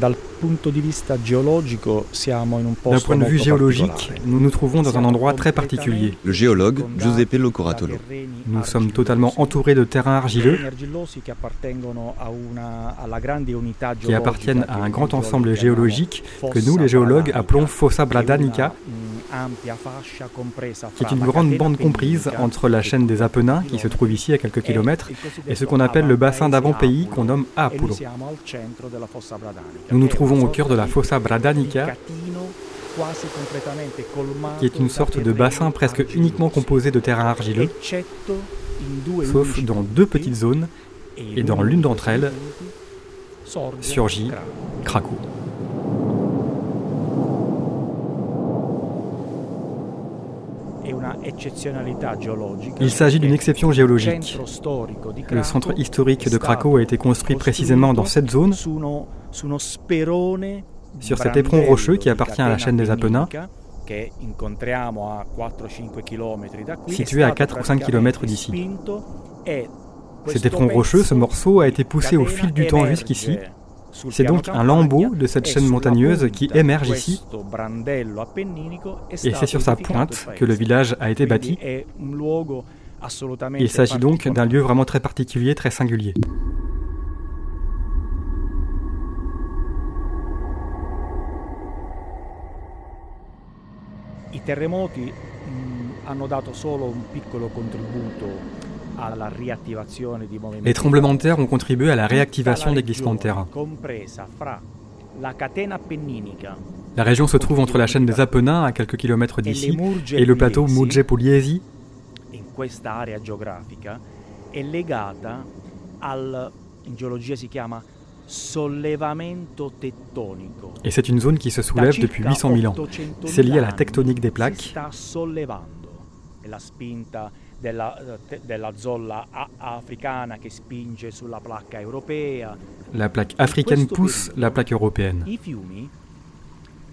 D'un point de vue géologique, nous nous trouvons dans un endroit très particulier. Le géologue Giuseppe Locoratolo. Nous sommes totalement entourés de terrains argileux qui appartiennent à un grand ensemble géologique que nous, les géologues, appelons Fossa Bradanica, qui est une grande bande comprise entre la chaîne des Apennins, qui se trouve ici à quelques kilomètres, et ce qu'on appelle le bassin d'avant-pays qu'on nomme Apulo. Nous nous trouvons au cœur de la Fossa Bradanica, qui est une sorte de bassin presque uniquement composé de terrains argileux, sauf dans deux petites zones, et dans l'une d'entre elles surgit Krakow. Il s'agit d'une exception géologique. Le centre historique de Cracow a été construit précisément dans cette zone, sur cet éperon rocheux qui appartient à la chaîne des Apennins, situé à 4 ou 5 km d'ici. Cet éperon rocheux, ce morceau, a été poussé au fil du temps jusqu'ici c'est donc un lambeau de cette chaîne montagneuse qui émerge ici, et c'est sur sa pointe que le village a été bâti. Il s'agit donc d'un lieu vraiment très particulier, très singulier. Les tremblements de terre ont contribué à la réactivation des glissements de terrain. La région se trouve entre la chaîne des Apennins, à quelques kilomètres d'ici, et le plateau Murge Pugliesi. Et c'est une zone qui se soulève depuis 800 000 ans. C'est lié à la tectonique des plaques della, zolla africana che spinge sulla placca europea. La plaque africaine pousse la plaque européenne. I fiumi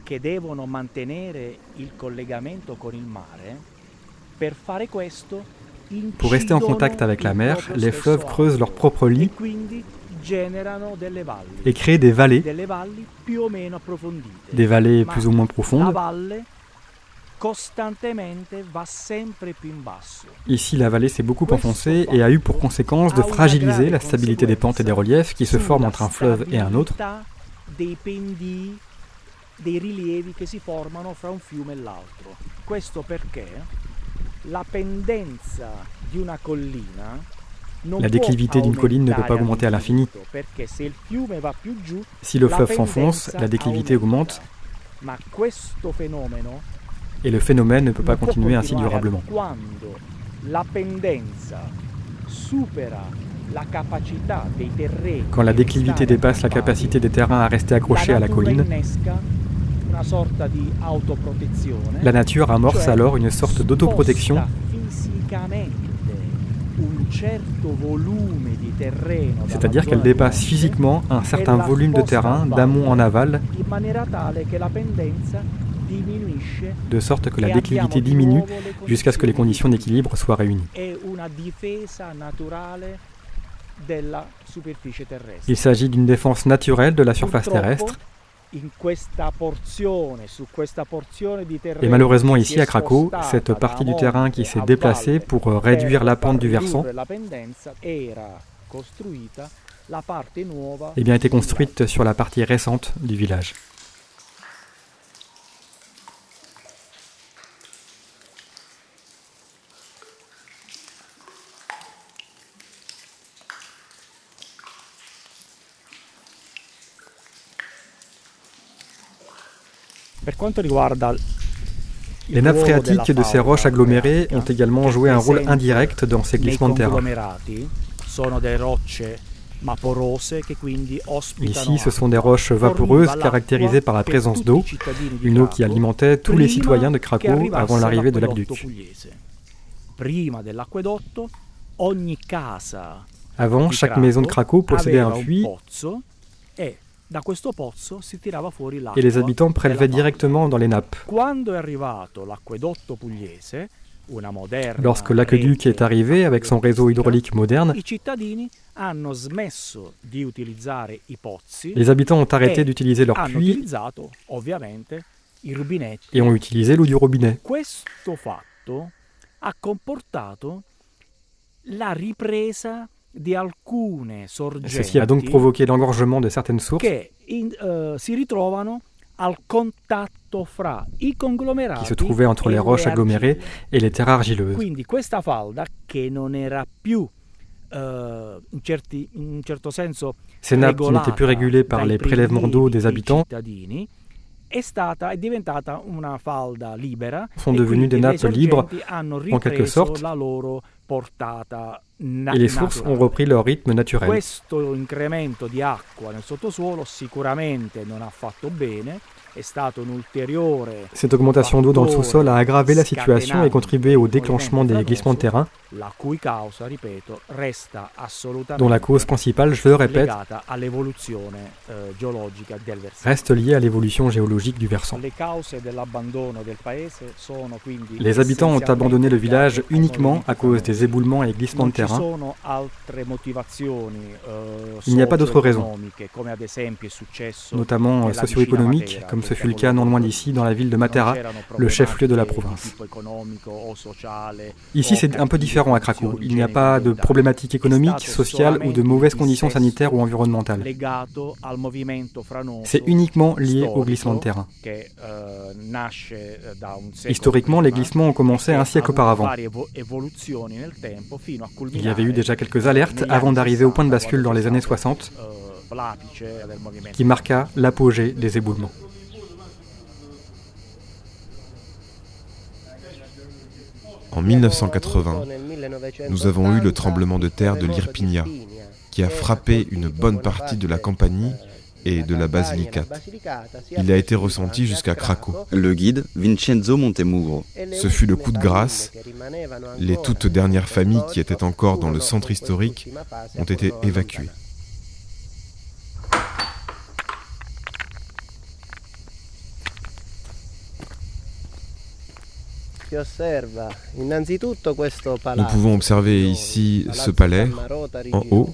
che devono mantenere il collegamento con il mare, per fare questo Pour rester en contact avec la mer, les fleuves creusent leur propre lit et créent des vallées, des vallées plus ou moins profondes. Ici, la vallée s'est beaucoup enfoncée et a eu pour conséquence de fragiliser la stabilité des pentes et des reliefs qui se forment entre un fleuve et un autre. La déclivité d'une colline ne peut pas augmenter à l'infini. Si le fleuve s'enfonce, la déclivité augmente et le phénomène ne peut pas continuer ainsi durablement. Quand la déclivité dépasse la capacité des terrains à rester accrochés à la colline, la nature amorce alors une sorte d'autoprotection c'est-à-dire qu'elle dépasse physiquement un certain volume de terrain d'amont en aval de sorte que la déclivité diminue jusqu'à ce que les conditions d'équilibre soient réunies. Il s'agit d'une défense naturelle de la surface terrestre. Et malheureusement ici à Cracow, cette partie du terrain qui s'est déplacée pour réduire la pente du versant eh bien, été construite sur la partie récente du village. Les nappes phréatiques de ces roches agglomérées ont également joué un rôle indirect dans ces glissements de terrain. Ici, ce sont des roches vaporeuses caractérisées par la présence d'eau, une eau qui alimentait tous les citoyens de Cracow avant l'arrivée de l'aqueduc. Avant, chaque maison de Cracow possédait un puits et les habitants prélevaient directement dans les nappes. Lorsque l'aqueduc est arrivé avec son réseau hydraulique moderne, les habitants ont arrêté e d'utiliser leurs puits et ont utilisé l'eau du robinet. Ceci a donc provoqué l'engorgement de certaines sources. eh, qui se trouvaient entre les roches agglomérées et les terres argileuses. Ces nappes qui n'étaient plus régulées par les prélèvements d'eau des habitants. sont e devenues des nappes libres en quelque sorte et les sources ont repris leur rythme naturel. Questo incremento di acqua nel sottosuolo sicuramente non ha fatto bene cette augmentation d'eau dans le sous-sol a aggravé la situation et contribué au déclenchement des glissements de terrain, dont la cause principale, je le répète, reste liée à l'évolution géologique du versant. Les habitants ont abandonné le village uniquement à cause des éboulements et glissements de terrain. Il n'y a pas d'autres raisons, notamment socio-économiques, comme ce fut le cas non loin d'ici, dans la ville de Matera, le chef-lieu de la province. Ici, c'est un peu différent à Cracow. Il n'y a pas de problématiques économiques, sociales ou de mauvaises conditions sanitaires ou environnementales. C'est uniquement lié au glissement de terrain. Historiquement, les glissements ont commencé un siècle auparavant. Il y avait eu déjà quelques alertes avant d'arriver au point de bascule dans les années 60 qui marqua l'apogée des éboulements. En 1980, nous avons eu le tremblement de terre de l'Irpinia, qui a frappé une bonne partie de la Campanie et de la Basilicate. Il a été ressenti jusqu'à Craco. Le guide, Vincenzo Montemugro. Ce fut le coup de grâce. Les toutes dernières familles qui étaient encore dans le centre historique ont été évacuées. Nous pouvons observer ici ce palais en haut,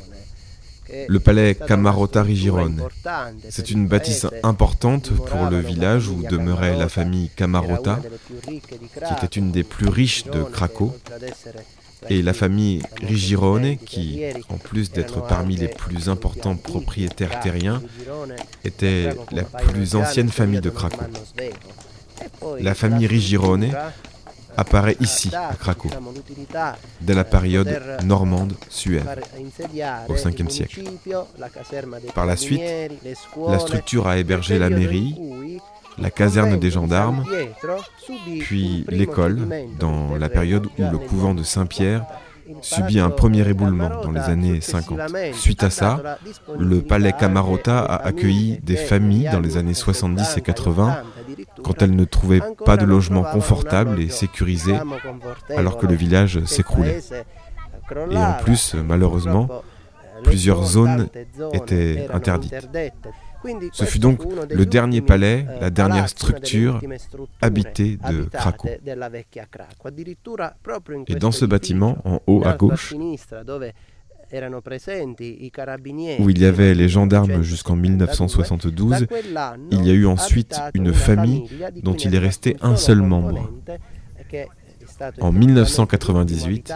le palais Camarota Rigirone. C'est une bâtisse importante pour le village où demeurait la famille Camarota, qui était une des plus riches de Craco, et la famille Rigirone, qui, en plus d'être parmi les plus importants propriétaires terriens, était la plus ancienne famille de Craco. La famille Rigirone apparaît ici, à Cracow, dès la période normande suève, au 5e siècle. Par la suite, la structure a hébergé la mairie, la caserne des gendarmes, puis l'école, dans la période où le couvent de Saint-Pierre subit un premier éboulement dans les années 50. Suite à ça, le palais Camarota a accueilli des familles dans les années 70 et 80 quand elles ne trouvaient pas de logement confortable et sécurisé alors que le village s'écroulait. Et en plus, malheureusement, plusieurs zones étaient interdites. Ce fut donc le dernier palais, la dernière structure habitée de Cracow. Et dans ce bâtiment, en haut à gauche, où il y avait les gendarmes jusqu'en 1972, il y a eu ensuite une famille dont il est resté un seul membre. En 1998,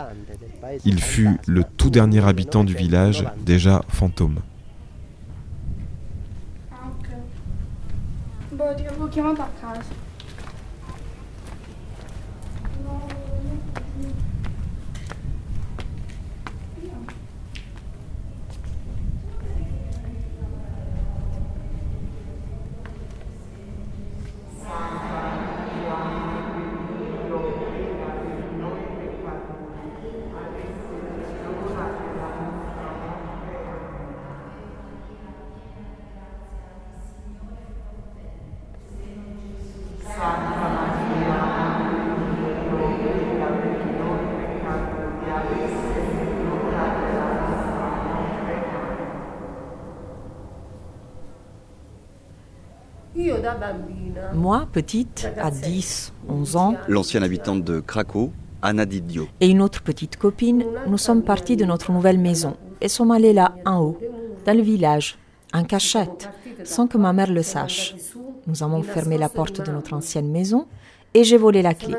il fut le tout dernier habitant du village, déjà fantôme. Moi, petite, à 10, 11 ans, l'ancienne habitante de Cracow Anna Didio. Et une autre petite copine, nous sommes partis de notre nouvelle maison et sommes allés là, en haut, dans le village, en cachette, sans que ma mère le sache. Nous avons fermé la porte de notre ancienne maison et j'ai volé la clé,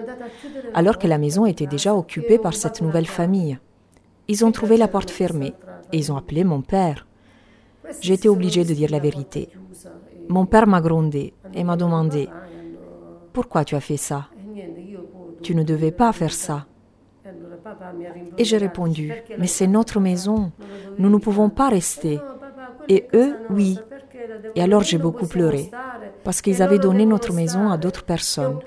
alors que la maison était déjà occupée par cette nouvelle famille. Ils ont trouvé la porte fermée et ils ont appelé mon père. J'ai été obligée de dire la vérité. Mon père m'a grondé et m'a demandé Pourquoi tu as fait ça? Tu ne devais pas faire ça. Et j'ai répondu Mais c'est notre maison. Nous ne pouvons pas rester. Et eux, oui. Et alors j'ai beaucoup pleuré parce qu'ils avaient donné notre maison à d'autres personnes.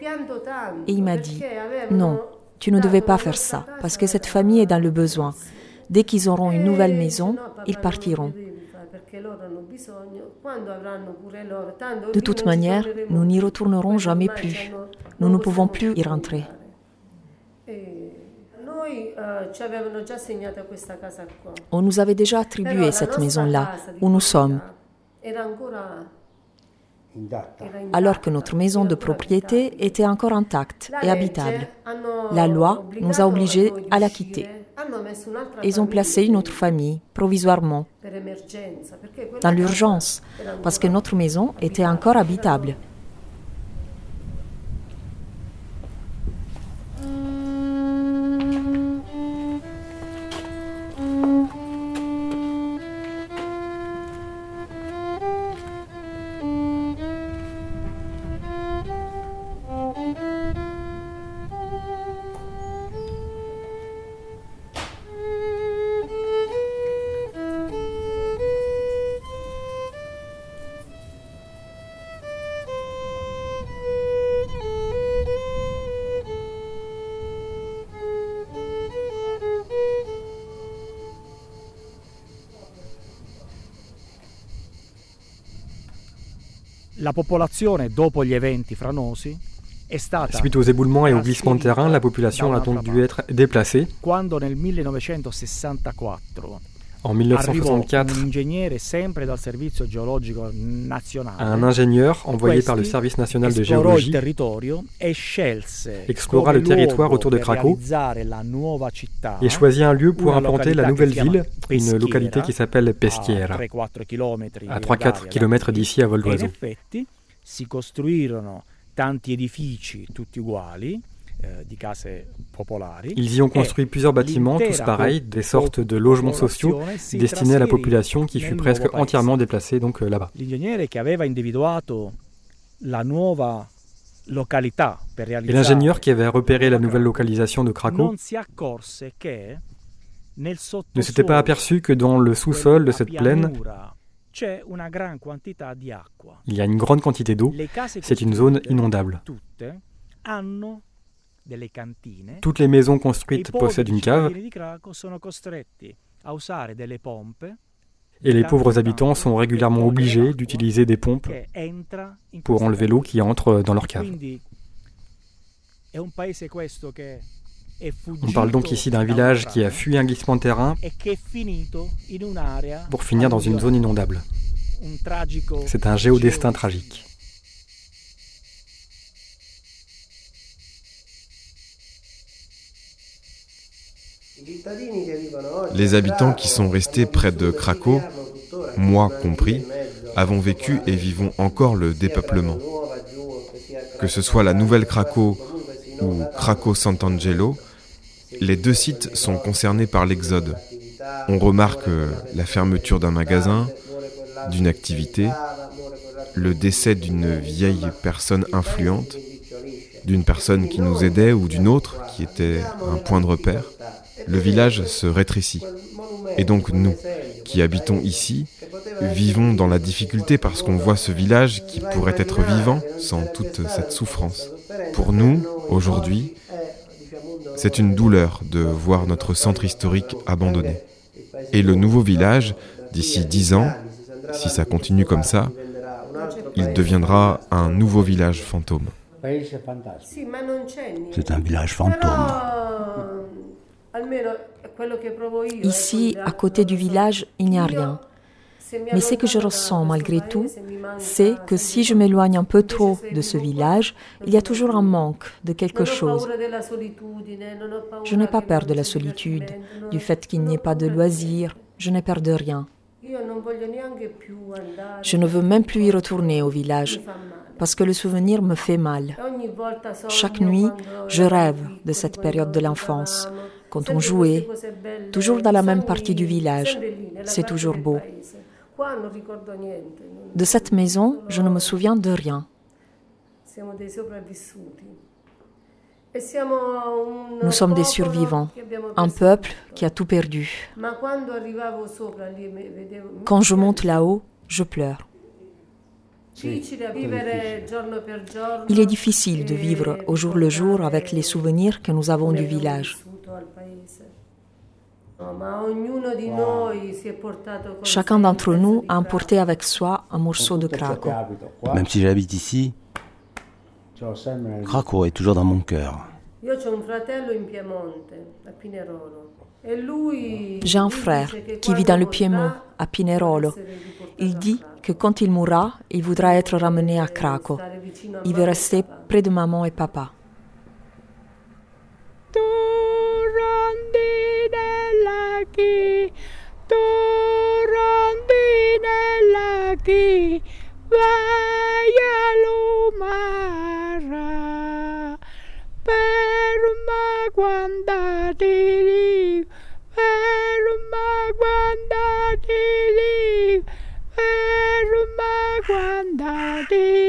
Et il m'a dit, non, tu ne devais pas faire ça, parce que cette famille est dans le besoin. Dès qu'ils auront une nouvelle maison, ils partiront. De toute manière, nous n'y retournerons jamais plus. Nous ne pouvons plus y rentrer. On nous avait déjà attribué cette maison-là, où nous sommes alors que notre maison de propriété était encore intacte et habitable. La loi nous a obligés à la quitter. Ils ont placé une autre famille, provisoirement, dans l'urgence, parce que notre maison était encore habitable. La popolazione, dopo gli eventi franosi, Suite aux éboulements et au glissement de terrain, la population a donc dû être déplacée. Quando nel 1964 en 1964, un ingénieur envoyé par le Service national de géologie explora le territoire autour de Cracow et choisit un lieu pour implanter la nouvelle ville, une localité qui s'appelle Peschiera, à 3-4 km d'ici à vol d'oiseau. Euh, Ils y ont construit plusieurs bâtiments, tous pareils, des sortes de logements sociaux destinés à la population qui fut presque entièrement déplacée donc euh, là-bas. Et l'ingénieur qui avait repéré la nouvelle localisation de Cracow ne s'était pas aperçu que dans le sous-sol de cette plaine, il y a une grande quantité d'eau. C'est une zone inondable. Toutes les maisons construites possèdent une cave et les pauvres habitants sont régulièrement obligés d'utiliser des pompes pour enlever l'eau qui entre dans leur cave. On parle donc ici d'un village qui a fui un glissement de terrain pour finir dans une zone inondable. C'est un géodestin tragique. Les habitants qui sont restés près de Cracow, moi compris, avons vécu et vivons encore le dépeuplement. Que ce soit la nouvelle Cracow ou Cracow Sant'Angelo, les deux sites sont concernés par l'exode. On remarque la fermeture d'un magasin, d'une activité, le décès d'une vieille personne influente, d'une personne qui nous aidait ou d'une autre qui était un point de repère le village se rétrécit. Et donc nous, qui habitons ici, vivons dans la difficulté parce qu'on voit ce village qui pourrait être vivant sans toute cette souffrance. Pour nous, aujourd'hui, c'est une douleur de voir notre centre historique abandonné. Et le nouveau village, d'ici dix ans, si ça continue comme ça, il deviendra un nouveau village fantôme. C'est un village fantôme. Ici, à côté du village, il n'y a rien. Mais ce que je ressens malgré tout, c'est que si je m'éloigne un peu trop de ce village, il y a toujours un manque de quelque chose. Je n'ai pas peur de la solitude, du fait qu'il n'y ait pas de loisirs, je n'ai peur de rien. Je ne veux même plus y retourner au village parce que le souvenir me fait mal. Chaque nuit, je rêve de cette période de l'enfance, quand on jouait, toujours dans la même partie du village. C'est toujours beau. De cette maison, je ne me souviens de rien. Nous sommes des survivants, un peuple qui a tout perdu. Quand je monte là-haut, je pleure. Il est difficile de vivre au jour le jour avec les souvenirs que nous avons du village. Chacun d'entre nous a emporté avec soi un morceau de Craco. Même si j'habite ici, Craco est toujours dans mon cœur. J'ai un frère qui vit dans le Piémont, à Pinerolo. Il dit que quand il mourra, il voudra être ramené à Craco. Il veut rester près de maman et papa. laki, torondine laki, vai all'umara, ferma guardati lì, ferma guardati lì, per ferma guardati lì.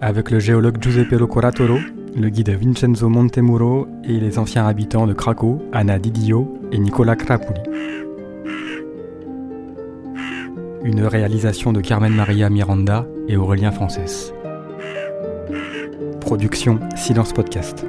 Avec le géologue Giuseppe Locoratoro, le guide Vincenzo Montemuro et les anciens habitants de Craco, Anna Didio et Nicola Crapuli. Une réalisation de Carmen Maria Miranda et Aurélien Frances. Production Silence Podcast.